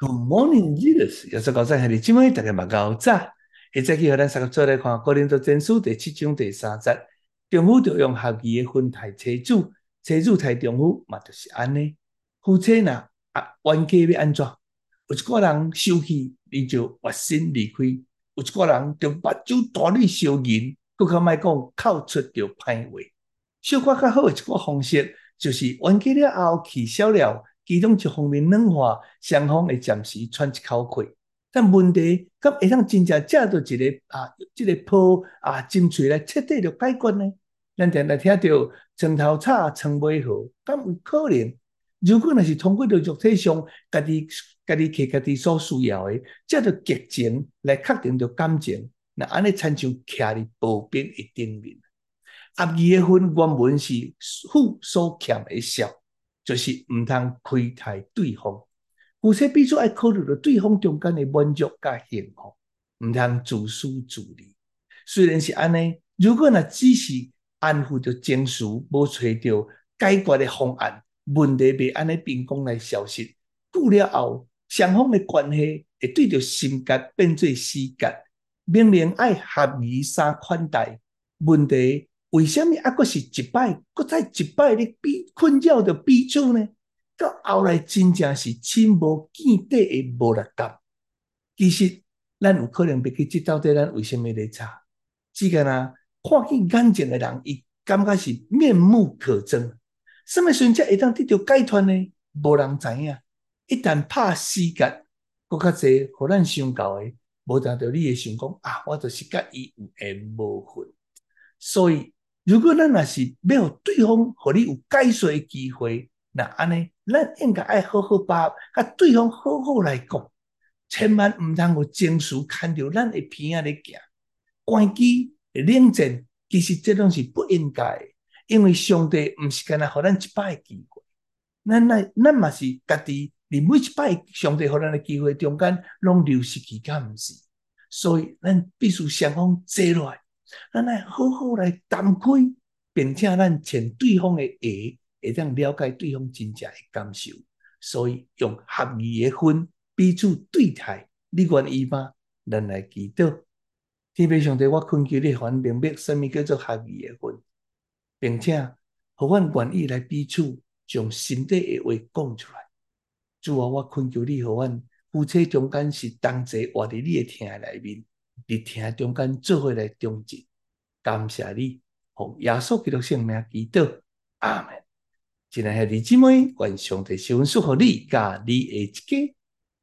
Good morning, Jesus。耶稣高山，你今晚大家嘛高早。一再去和咱三个做来看《哥林多前书》第七章第三节。丈夫就用合宜的婚待妻子，妻子待丈夫嘛就是安尼。夫妻呐啊，冤家要安怎？有一个人生气，你就挖心离开；有一个人就目睭大里烧银，搁较卖讲口出着歹话。小可较好的一个方式，就是冤家了后气消了。其中一方面软化，双方会暂时喘一口气。但问题，咁会当真正借到一个啊，这个破啊，争取来彻底着解决呢？咱常常听到床头吵，床尾和，咁有可能。如果若是通过着肉体上，家己家己摕家己所需要的，借到激情来确定着感情，那安尼亲像徛伫薄冰的顶面。合宜的婚原本是负所欠的孝。就是毋通亏待对方，夫妻必须爱考虑到对方中间的满足甲幸福，毋通自私自利。虽然是安尼，如果若只是安抚着情绪，无找着解决的方案，问题袂安尼凭空来消失。久了后，双方的关系会对着心结变做死结。明明爱合宜三款待，问题。为什么还是一摆，再一摆咧比困扰着彼此呢？到后来真正是亲无见底的无力感。其实咱有可能别去知道，底咱为什么咧吵？只干啊，看见眼前的人，伊感觉是面目可憎。什么时阵会当得到解脱呢？无人知影。一旦拍死结，阁较侪，互咱想到诶，无达到你会想讲啊，我就是甲伊有缘无分，所以。如果咱若是要对方互你有解说的机会，那安尼，咱应该爱好好把握甲对方好好来讲，千万毋通有情绪牵着咱诶鼻仔咧行，关机冷静，其实这拢是不应该，因为上帝毋是干那互咱一摆诶机会，咱咱咱嘛是家己，伫每一摆上帝互咱的机会中间，拢流失去，敢毋是？所以咱必须双方坐落来。咱来好好来谈开，并且咱请对方的话，会当了解对方真正的感受。所以用合宜的婚彼此对待，你愿意吗？咱来祈祷。天父上帝，我恳求你，还明白什么叫做合宜的婚，并且互阮愿意来彼此将心底的话讲出来。主啊，我恳求你，互阮夫妻中间是同齐活伫你的厅内面。伫厅中间做伙来中进，感谢你，奉耶稣基督圣名祈祷，阿门。今日系弟姊妹，愿上帝赐福你，甲你的一家。